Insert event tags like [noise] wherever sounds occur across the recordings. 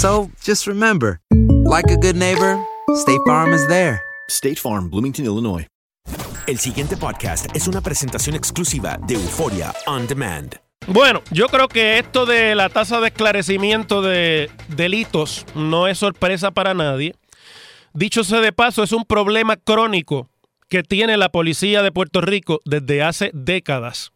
So just remember, like a good neighbor, State Farm is there. State Farm, Bloomington, Illinois. El siguiente podcast es una presentación exclusiva de Euforia On Demand. Bueno, yo creo que esto de la tasa de esclarecimiento de delitos no es sorpresa para nadie. Dicho sea de paso, es un problema crónico que tiene la policía de Puerto Rico desde hace décadas.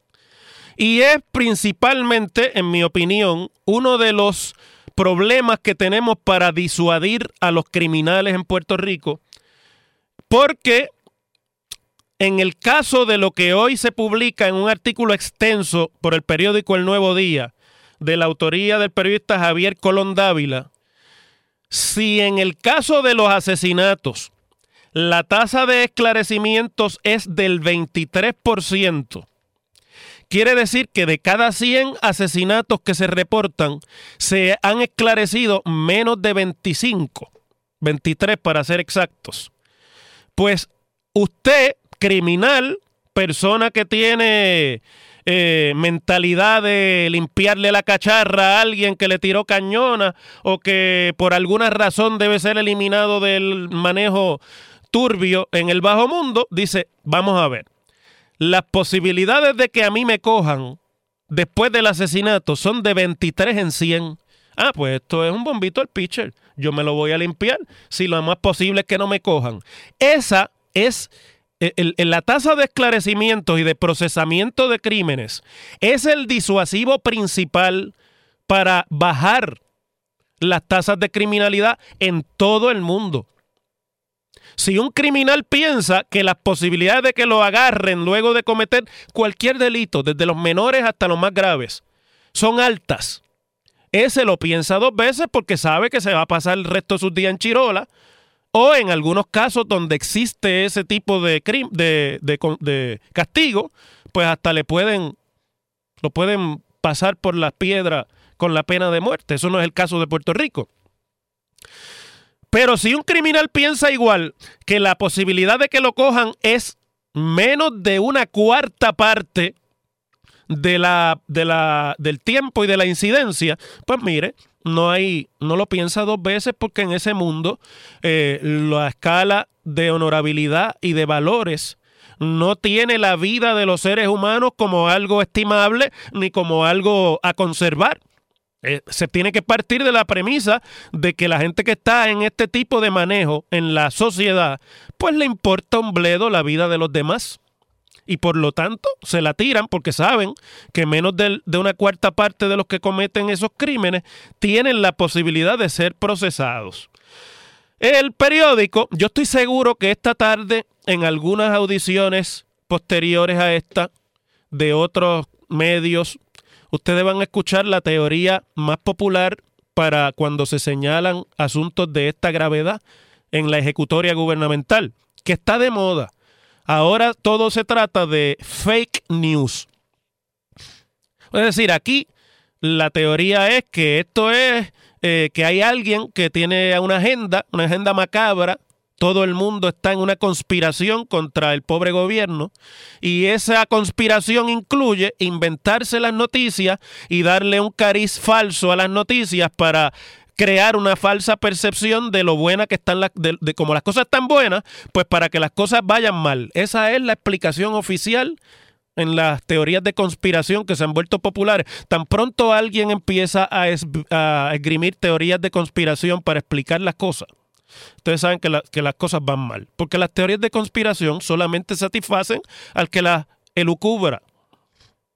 Y es principalmente, en mi opinión, uno de los problemas que tenemos para disuadir a los criminales en Puerto Rico, porque en el caso de lo que hoy se publica en un artículo extenso por el periódico El Nuevo Día, de la autoría del periodista Javier Colón Dávila, si en el caso de los asesinatos la tasa de esclarecimientos es del 23%, quiere decir que de cada 100 asesinatos que se reportan, se han esclarecido menos de 25, 23 para ser exactos. Pues usted criminal, persona que tiene eh, mentalidad de limpiarle la cacharra a alguien que le tiró cañona o que por alguna razón debe ser eliminado del manejo turbio en el bajo mundo, dice, vamos a ver, las posibilidades de que a mí me cojan después del asesinato son de 23 en 100. Ah, pues esto es un bombito al pitcher. Yo me lo voy a limpiar. Si lo más posible es que no me cojan. Esa es el- la tasa de esclarecimientos y de procesamiento de crímenes es el disuasivo principal para bajar las tasas de criminalidad en todo el mundo. Si un criminal piensa que las posibilidades de que lo agarren luego de cometer cualquier delito, desde los menores hasta los más graves, son altas, ese lo piensa dos veces porque sabe que se va a pasar el resto de sus días en Chirola o en algunos casos donde existe ese tipo de, de, de de castigo, pues hasta le pueden, lo pueden pasar por las piedras con la pena de muerte. Eso no es el caso de Puerto Rico. Pero si un criminal piensa igual que la posibilidad de que lo cojan es menos de una cuarta parte de la, de la, del tiempo y de la incidencia, pues mire, no hay, no lo piensa dos veces porque en ese mundo eh, la escala de honorabilidad y de valores no tiene la vida de los seres humanos como algo estimable ni como algo a conservar. Eh, se tiene que partir de la premisa de que la gente que está en este tipo de manejo en la sociedad, pues le importa un bledo la vida de los demás. Y por lo tanto se la tiran porque saben que menos del- de una cuarta parte de los que cometen esos crímenes tienen la posibilidad de ser procesados. El periódico, yo estoy seguro que esta tarde, en algunas audiciones posteriores a esta, de otros medios, ustedes van a escuchar la teoría más popular para cuando se señalan asuntos de esta gravedad en la ejecutoria gubernamental, que está de moda. Ahora todo se trata de fake news. Es decir, aquí la teoría es que esto es eh, que hay alguien que tiene una agenda, una agenda macabra, todo el mundo está en una conspiración contra el pobre gobierno y esa conspiración incluye inventarse las noticias y darle un cariz falso a las noticias para crear una falsa percepción de lo buena que están las, de, de como las cosas están buenas, pues para que las cosas vayan mal. Esa es la explicación oficial en las teorías de conspiración que se han vuelto populares. Tan pronto alguien empieza a, a esgrimir teorías de conspiración para explicar las cosas, ustedes saben que, que, las cosas van mal. Porque las teorías de conspiración solamente satisfacen al que las elucubra.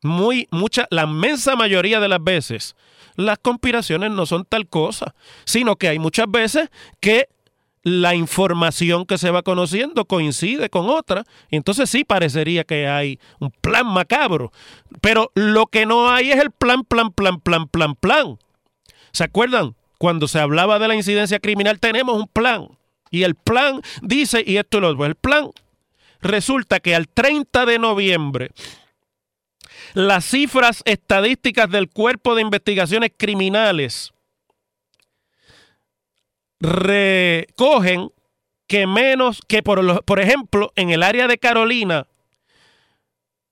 Muy, mucha, la inmensa mayoría de las veces, las conspiraciones no son tal cosa, sino que hay muchas veces que la información que se va conociendo coincide con otra, y entonces sí parecería que hay un plan macabro, pero lo que no hay es el plan, plan, plan, plan, plan, plan. ¿Se acuerdan? Cuando se hablaba de la incidencia criminal tenemos un plan, y el plan dice, y esto es lo el plan resulta que al 30 de noviembre las cifras estadísticas del Cuerpo de Investigaciones Criminales recogen que menos que por, por ejemplo en el área de Carolina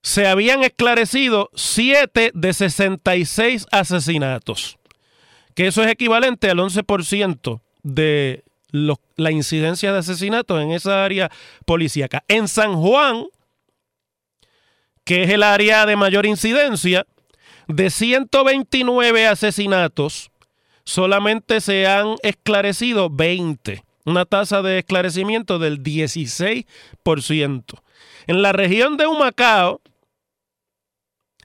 se habían esclarecido 7 de 66 asesinatos, que eso es equivalente al 11% de la incidencia de asesinatos en esa área policíaca. En San Juan, que es el área de mayor incidencia, de 129 asesinatos, solamente se han esclarecido 20, una tasa de esclarecimiento del 16%. En la región de Humacao,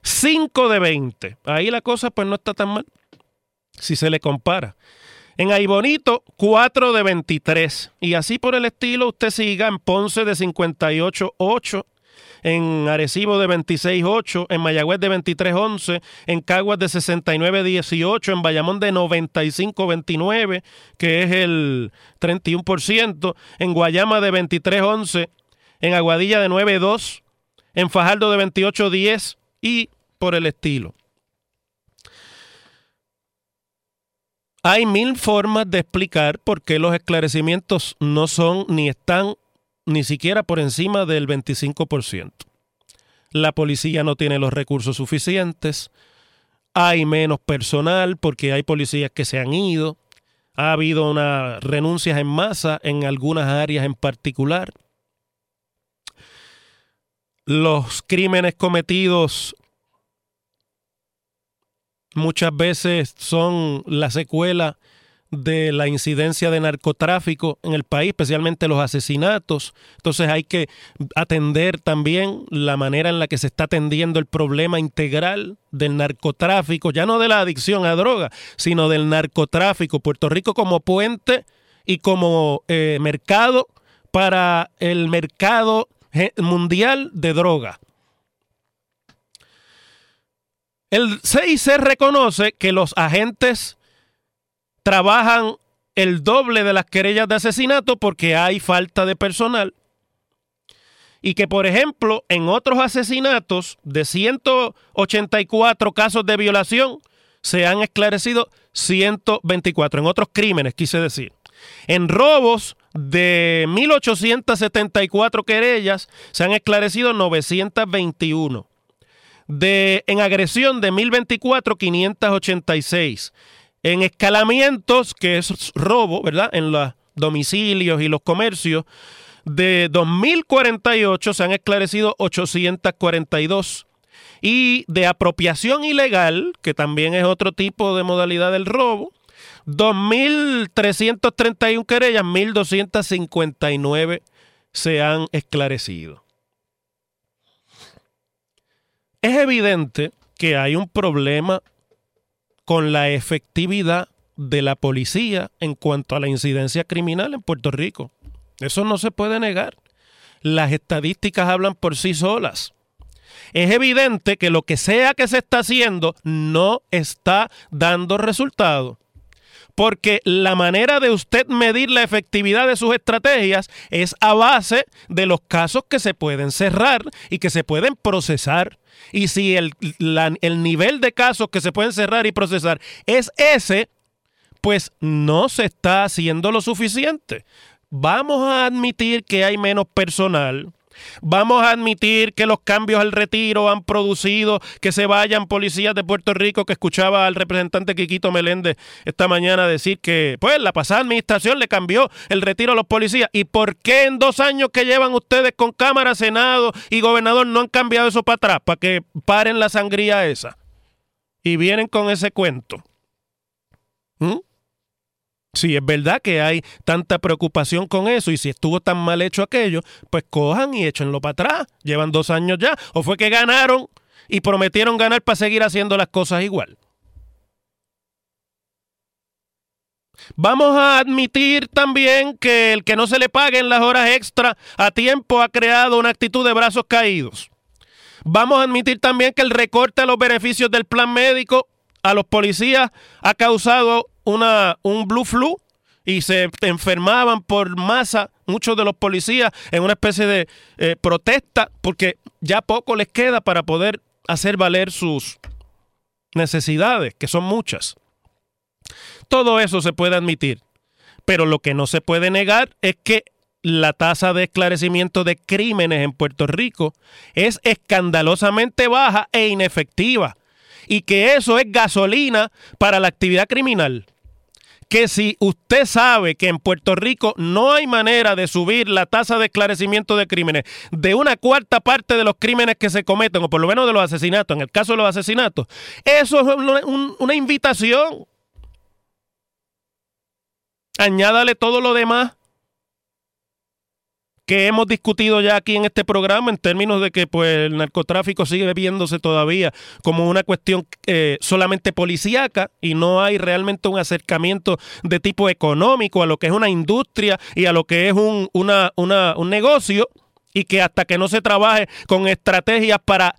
5 de 20. Ahí la cosa pues no está tan mal si se le compara. En Aibonito, 4 de 23. Y así por el estilo, usted siga en Ponce de 58.8, en Arecibo de 26.8, en Mayagüez de 23.11, en Caguas de 69.18, en Bayamón de 95.29, que es el 31%, en Guayama de 23.11, en Aguadilla de 9.2, en Fajardo de 28.10 y por el estilo. Hay mil formas de explicar por qué los esclarecimientos no son ni están ni siquiera por encima del 25%. La policía no tiene los recursos suficientes, hay menos personal porque hay policías que se han ido, ha habido unas renuncias en masa en algunas áreas en particular. Los crímenes cometidos muchas veces son la secuela de la incidencia de narcotráfico en el país, especialmente los asesinatos. Entonces hay que atender también la manera en la que se está atendiendo el problema integral del narcotráfico, ya no de la adicción a droga, sino del narcotráfico. Puerto Rico como puente y como eh, mercado para el mercado mundial de droga. El CIC reconoce que los agentes trabajan el doble de las querellas de asesinato porque hay falta de personal. Y que, por ejemplo, en otros asesinatos de 184 casos de violación, se han esclarecido 124, en otros crímenes, quise decir. En robos de 1.874 querellas, se han esclarecido 921. De, en agresión de 1.024, 586 en escalamientos, que es robo, ¿verdad? En los domicilios y los comercios, de 2.048 se han esclarecido 842. Y de apropiación ilegal, que también es otro tipo de modalidad del robo, 2.331 querellas, 1.259 se han esclarecido. Es evidente que hay un problema con la efectividad de la policía en cuanto a la incidencia criminal en Puerto Rico. Eso no se puede negar. Las estadísticas hablan por sí solas. Es evidente que lo que sea que se está haciendo no está dando resultado. Porque la manera de usted medir la efectividad de sus estrategias es a base de los casos que se pueden cerrar y que se pueden procesar. Y si el, el nivel de casos que se pueden cerrar y procesar es ese, pues no se está haciendo lo suficiente. Vamos a admitir que hay menos personal, Vamos a admitir que los cambios al retiro han producido que se vayan policías de Puerto Rico, que escuchaba al representante Quiquito Meléndez esta mañana decir que, pues, la pasada administración le cambió el retiro a los policías. ¿Y por qué en dos años que llevan ustedes con Cámara, Senado y Gobernador no han cambiado eso para atrás, para que paren la sangría esa? Y vienen con ese cuento. ¿Mm? Si es verdad que hay tanta preocupación con eso y si estuvo tan mal hecho aquello, pues cojan y échenlo para atrás. Llevan dos años ya. ¿O fue que ganaron y prometieron ganar para seguir haciendo las cosas igual? Vamos a admitir también que el que no se le paguen las horas extra a tiempo ha creado una actitud de brazos caídos. Vamos a admitir también que el recorte a los beneficios del plan médico a los policías ha causado una, un blue flu y se enfermaban por masa muchos de los policías en una especie de eh, protesta porque ya poco les queda para poder hacer valer sus necesidades, que son muchas. Todo eso se puede admitir, pero lo que no se puede negar es que la tasa de esclarecimiento de crímenes en Puerto Rico es escandalosamente baja e inefectiva y que eso es gasolina para la actividad criminal que si usted sabe que en Puerto Rico no hay manera de subir la tasa de esclarecimiento de crímenes de una cuarta parte de los crímenes que se cometen, o por lo menos de los asesinatos, en el caso de los asesinatos, eso es una invitación. Añádale todo lo demás que hemos discutido ya aquí en este programa en términos de que pues el narcotráfico sigue viéndose todavía como una cuestión eh, solamente policíaca y no hay realmente un acercamiento de tipo económico a lo que es una industria y a lo que es un, una, una, un negocio y que hasta que no se trabaje con estrategias para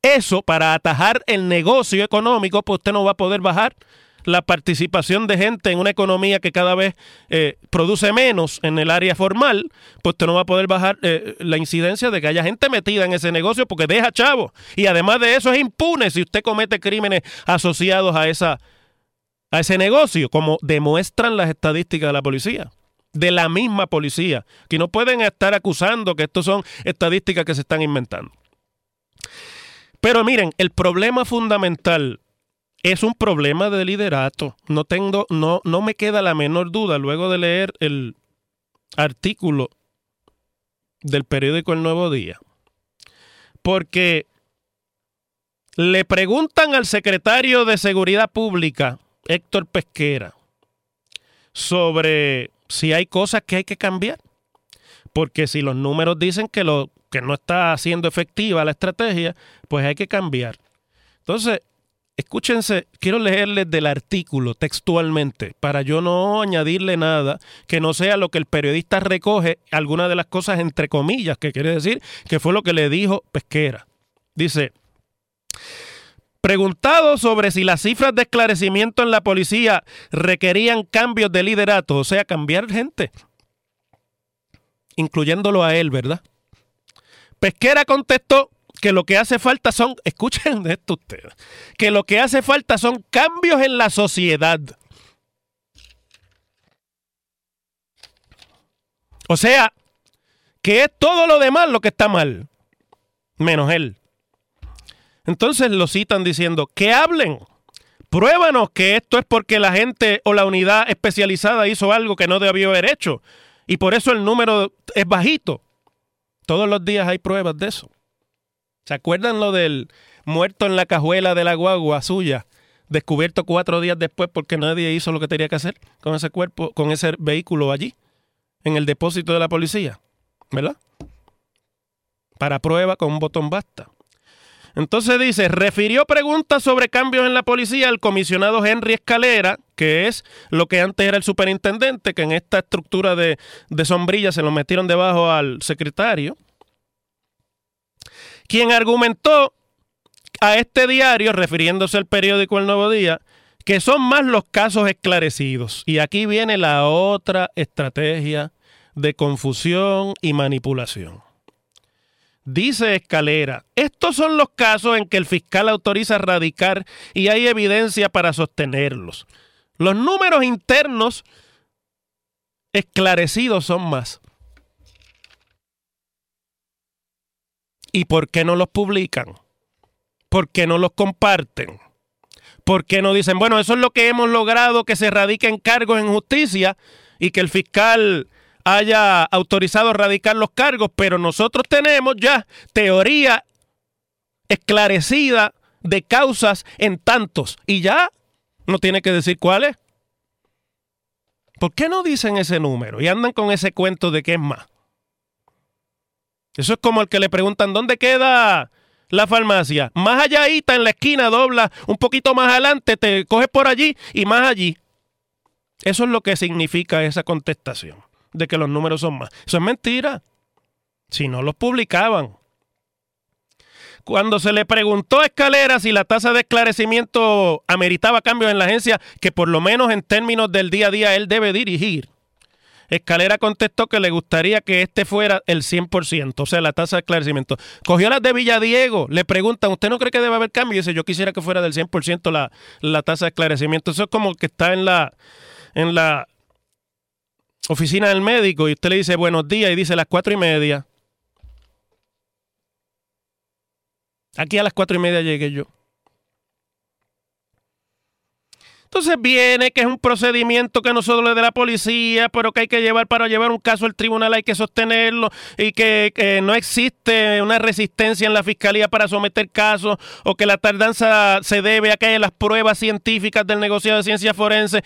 eso, para atajar el negocio económico, pues usted no va a poder bajar la participación de gente en una economía que cada vez eh, produce menos en el área formal, pues usted no va a poder bajar eh, la incidencia de que haya gente metida en ese negocio porque deja chavo. Y además de eso es impune si usted comete crímenes asociados a, esa, a ese negocio, como demuestran las estadísticas de la policía de la misma policía, que no pueden estar acusando que estos son estadísticas que se están inventando. Pero miren, el problema fundamental es un problema de liderato. No tengo, no, no me queda la menor duda luego de leer el artículo del periódico El Nuevo Día. Porque le preguntan al secretario de Seguridad Pública, Héctor Pesquera, sobre si hay cosas que hay que cambiar. Porque si los números dicen que, lo, que no está siendo efectiva la estrategia, pues hay que cambiar. Entonces, Escúchense, quiero leerles del artículo textualmente para yo no añadirle nada que no sea lo que el periodista recoge, alguna de las cosas entre comillas, que quiere decir que fue lo que le dijo Pesquera. Dice, preguntado sobre si las cifras de esclarecimiento en la policía requerían cambios de liderato, o sea, cambiar gente, incluyéndolo a él, ¿verdad? Pesquera contestó que lo que hace falta son, [laughs] escuchen esto ustedes, que lo que hace falta son cambios en la sociedad. O sea, que es todo lo demás lo que está mal, menos él. Entonces lo citan diciendo, que hablen, pruébanos que esto es porque la gente o la unidad especializada hizo algo que no debió haber hecho y por eso el número es bajito. Todos los días hay pruebas de eso. ¿Se acuerdan lo del muerto en la cajuela de la guagua suya? Descubierto cuatro días después porque nadie hizo lo que tenía que hacer con ese cuerpo, con ese vehículo allí, en el depósito de la policía, ¿verdad? Para prueba con un botón basta. Entonces dice, refirió preguntas sobre cambios en la policía al comisionado Henry Escalera, que es lo que antes era el superintendente, que en esta estructura de, de sombrilla se lo metieron debajo al secretario, quien argumentó a este diario, refiriéndose al periódico El Nuevo Día, que son más los casos esclarecidos. Y aquí viene la otra estrategia de confusión y manipulación. Dice Escalera, estos son los casos en que el fiscal autoriza radicar y hay evidencia para sostenerlos. Los números internos esclarecidos son más. ¿Y por qué no los publican? ¿Por qué no los comparten? ¿Por qué no dicen, bueno, eso es lo que hemos logrado, que se radiquen cargos en justicia y que el fiscal haya autorizado radicar los cargos, pero nosotros tenemos ya teoría esclarecida de causas en tantos y ya no tiene que decir cuáles. ¿Por qué no dicen ese número y andan con ese cuento de que es más? Eso es como el que le preguntan, ¿dónde queda la farmacia? Más allá, en la esquina, dobla un poquito más adelante, te coges por allí y más allí. Eso es lo que significa esa contestación de que los números son más. Eso es mentira. Si no los publicaban. Cuando se le preguntó a Escalera si la tasa de esclarecimiento ameritaba cambios en la agencia, que por lo menos en términos del día a día él debe dirigir, Escalera contestó que le gustaría que este fuera el 100%, o sea, la tasa de esclarecimiento. Cogió las de Villadiego, le preguntan, ¿usted no cree que debe haber cambio? Y dice, yo quisiera que fuera del 100% la, la tasa de esclarecimiento. Eso es como que está en la, en la oficina del médico y usted le dice buenos días y dice las cuatro y media. Aquí a las cuatro y media llegué yo. Entonces viene que es un procedimiento que no solo es de la policía, pero que hay que llevar para llevar un caso al tribunal, hay que sostenerlo y que, no existe una resistencia en la fiscalía para someter casos o que la tardanza se debe a que las pruebas científicas del negociado de ciencia forense.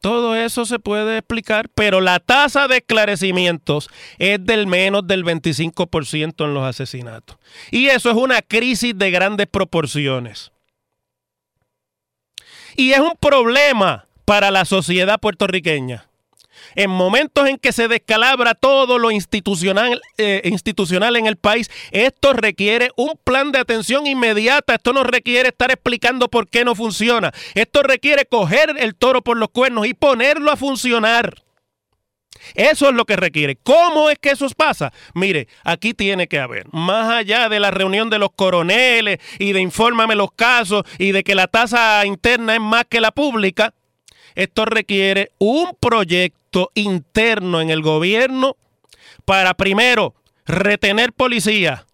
Todo eso se puede explicar, pero la tasa de esclarecimientos es del menos del 25% en los asesinatos. Y eso es una crisis de grandes proporciones. Y es un problema para la sociedad puertorriqueña en momentos en que se descalabra todo lo institucional, eh, institucional en el país, esto requiere un plan de atención inmediata. Esto no requiere estar explicando por qué no funciona. Esto requiere coger el toro por los cuernos y ponerlo a funcionar. Eso es lo que requiere. ¿Cómo es que eso pasa? Mire, aquí tiene que haber, más allá de la reunión de los coroneles y de infórmame los casos y de que la tasa interna es más que la pública, esto requiere un proyecto interno en el gobierno para primero retener policía.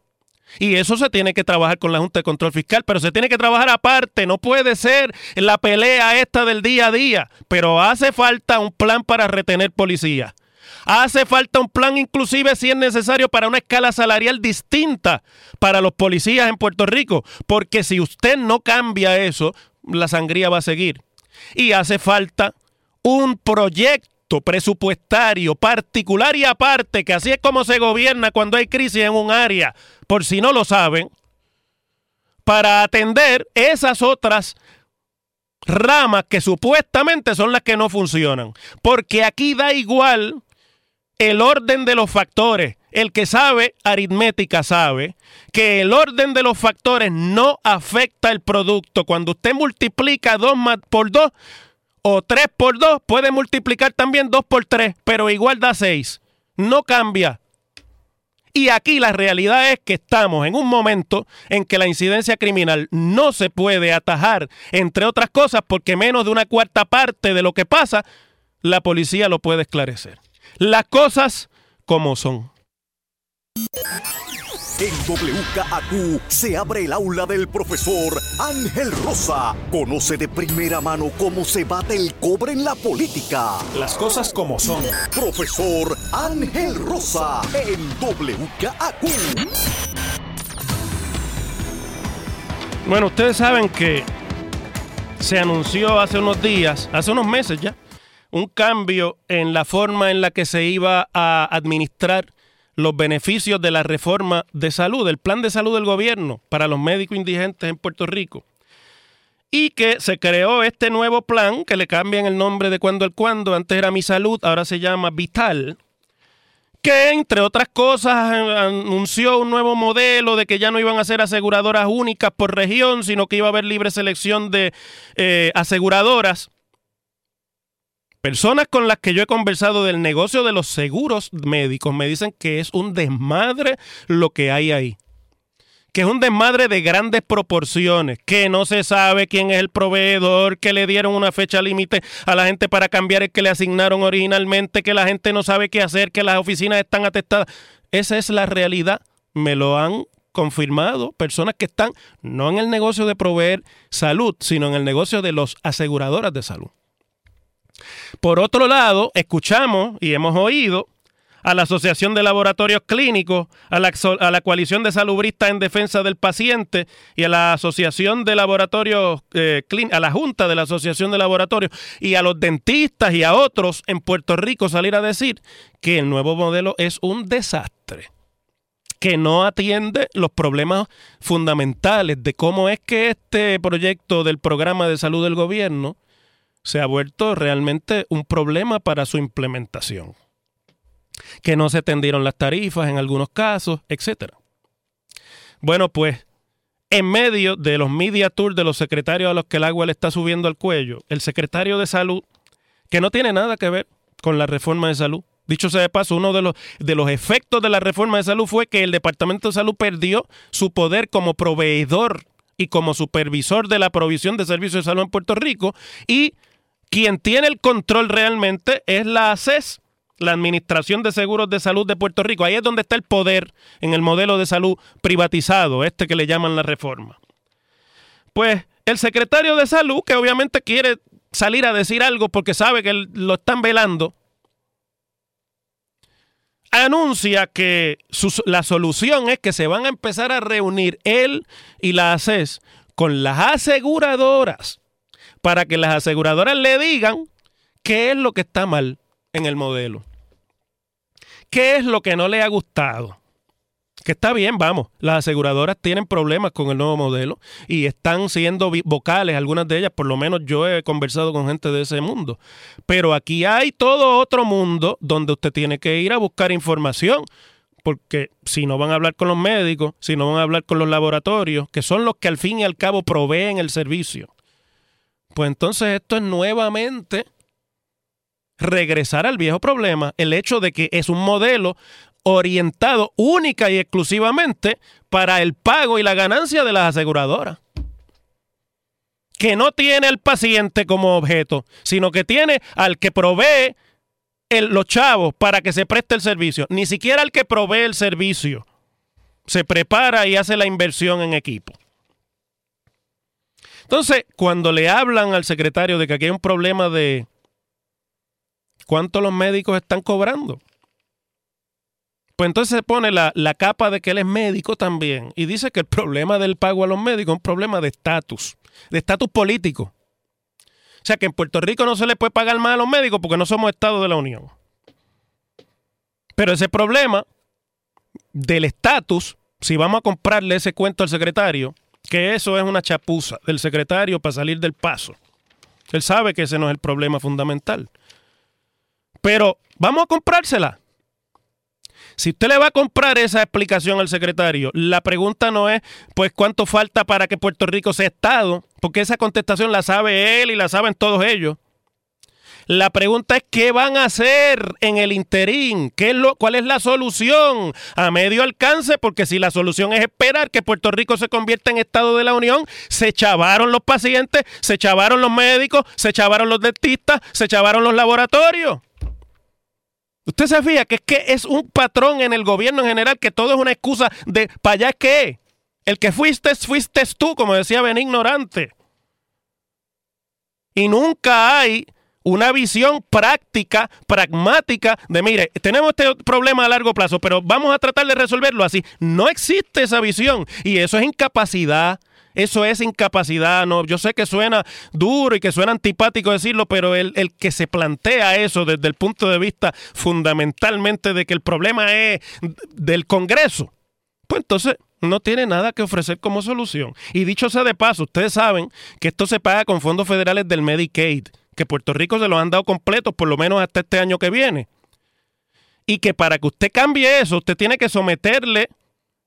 Y eso se tiene que trabajar con la Junta de Control Fiscal, pero se tiene que trabajar aparte. No puede ser la pelea esta del día a día, pero hace falta un plan para retener policía. Hace falta un plan inclusive si es necesario para una escala salarial distinta para los policías en Puerto Rico, porque si usted no cambia eso, la sangría va a seguir y hace falta un proyecto presupuestario particular y aparte, que así es como se gobierna cuando hay crisis en un área, por si no lo saben, para atender esas otras ramas que supuestamente son las que no funcionan. Porque aquí da igual el orden de los factores. El que sabe aritmética sabe que el orden de los factores no afecta el producto. Cuando usted multiplica 2 por 2 o 3 por 2, puede multiplicar también 2 por 3, pero igual da 6. No cambia. Y aquí la realidad es que estamos en un momento en que la incidencia criminal no se puede atajar, entre otras cosas, porque menos de una cuarta parte de lo que pasa, la policía lo puede esclarecer. Las cosas como son. En WKAQ se abre el aula del profesor Ángel Rosa. Conoce de primera mano cómo se bate el cobre en la política. Las cosas como son. Profesor Ángel Rosa en WKAQ. Bueno, ustedes saben que se anunció hace unos días, hace unos meses ya, un cambio en la forma en la que se iba a administrar los beneficios de la reforma de salud, del plan de salud del gobierno para los médicos indigentes en Puerto Rico. Y que se creó este nuevo plan, que le cambian el nombre de cuando el cuando, antes era Mi Salud, ahora se llama Vital, que entre otras cosas anunció un nuevo modelo de que ya no iban a ser aseguradoras únicas por región, sino que iba a haber libre selección de eh, aseguradoras. Personas con las que yo he conversado del negocio de los seguros médicos me dicen que es un desmadre lo que hay ahí que es un desmadre de grandes proporciones, que no se sabe quién es el proveedor, que le dieron una fecha límite a la gente para cambiar el que le asignaron originalmente, que la gente no sabe qué hacer, que las oficinas están atestadas. Esa es la realidad. Me lo han confirmado personas que están no en el negocio de proveer salud, sino en el negocio de los aseguradoras de salud. Por otro lado, escuchamos y hemos oído a la Asociación de Laboratorios Clínicos, a la, Coalición de Salubristas en Defensa del Paciente y a la Asociación de Laboratorios, eh, a la Junta de la Asociación de Laboratorios y a los dentistas y a otros en Puerto Rico salir a decir que el nuevo modelo es un desastre que no atiende los problemas fundamentales de cómo es que este proyecto del programa de salud del gobierno se ha vuelto realmente un problema para su implementación que no se tendieron las tarifas en algunos casos, etc. Bueno, pues en medio de los media tours de los secretarios a los que el agua le está subiendo al cuello, el secretario de salud, que no tiene nada que ver con la reforma de salud, Dicho sea de paso, uno de los, de los efectos de la reforma de salud fue que el Departamento de Salud perdió su poder como proveedor y como supervisor de la provisión de servicios de salud en Puerto Rico y quien tiene el control realmente es la ACES, la Administración de Seguros de Salud de Puerto Rico. Ahí es donde está el poder en el modelo de salud privatizado, este que le llaman la reforma. Pues el secretario de salud, que obviamente quiere salir a decir algo porque sabe que lo están velando, anuncia que la solución es que se van a empezar a reunir él y la ACES con las aseguradoras para que las aseguradoras le digan qué es lo que está mal en el modelo. ¿Qué es lo que no le ha gustado? Que está bien, vamos, las aseguradoras tienen problemas con el nuevo modelo y están siendo vocales, algunas de ellas, por lo menos yo he conversado con gente de ese mundo. Pero aquí hay todo otro mundo donde usted tiene que ir a buscar información, porque si no van a hablar con los médicos, si no van a hablar con los laboratorios, que son los que al fin y al cabo proveen el servicio, pues entonces esto es nuevamente regresar al viejo problema, el hecho de que es un modelo orientado única y exclusivamente para el pago y la ganancia de las aseguradoras. Que no tiene al paciente como objeto, sino que tiene al que provee los chavos para que se preste el servicio. Ni siquiera al que provee el servicio se prepara y hace la inversión en equipo. Entonces, cuando le hablan al secretario de que aquí hay un problema de, ¿Cuánto los médicos están cobrando? Pues entonces se pone la, capa de que él es médico también y dice que el problema del pago a los médicos es un problema de estatus, de estatus político. O sea que en Puerto Rico no se le puede pagar más a los médicos porque no somos Estado de la Unión. Pero ese problema del estatus, si vamos a comprarle ese cuento al secretario, que eso es una chapuza del secretario para salir del paso. Él sabe que ese no es el problema fundamental. Pero vamos a comprársela. Si usted le va a comprar esa explicación al secretario, la pregunta no es, pues, cuánto falta para que Puerto Rico sea Estado, porque esa contestación la sabe él y la saben todos ellos. La pregunta es qué van a hacer en el interín, ¿Qué es lo, cuál es la solución a medio alcance, porque si la solución es esperar que Puerto Rico se convierta en Estado de la Unión, se chavaron los pacientes, se chavaron los médicos, se chavaron los dentistas, se chavaron los laboratorios. Usted se que es que es un patrón en el gobierno en general que todo es una excusa de para allá que el que fuiste, fuiste tú, como decía Ben Ignorante. Y nunca hay una visión práctica, pragmática de, mire, tenemos este problema a largo plazo, pero vamos a tratar de resolverlo así. No existe esa visión y eso es incapacidad, Eso es incapacidad. No, yo sé que suena duro y que suena antipático decirlo, pero el, el, que se plantea eso desde el punto de vista fundamentalmente de que el problema es del Congreso, pues entonces no tiene nada que ofrecer como solución. Y dicho sea de paso, ustedes saben que esto se paga con fondos federales del Medicaid, que Puerto Rico se los han dado completos por lo menos hasta este año que viene. Y que para que usted cambie eso, usted tiene que someterle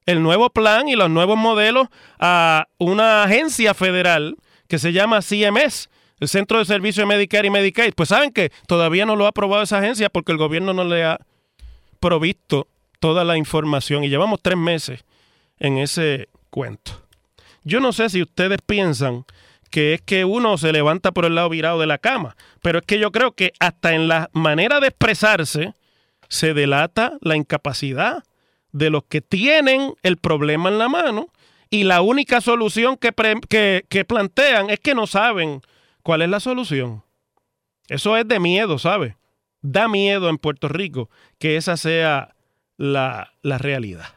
el nuevo plan y los nuevos modelos a una agencia federal que se llama CMS, el Centro de Servicios de Medicare y Medicaid. Pues saben que todavía no lo ha aprobado esa agencia porque el gobierno no le ha provisto toda la información y llevamos tres meses en ese cuento. Yo no sé si ustedes piensan que es que uno se levanta por el lado virado de la cama, pero es que yo creo que hasta en la manera de expresarse se delata la incapacidad de los que tienen el problema en la mano y la única solución que, que, plantean es que no saben cuál es la solución. Eso es de miedo, ¿sabe? Da miedo en Puerto Rico que esa sea la, la realidad.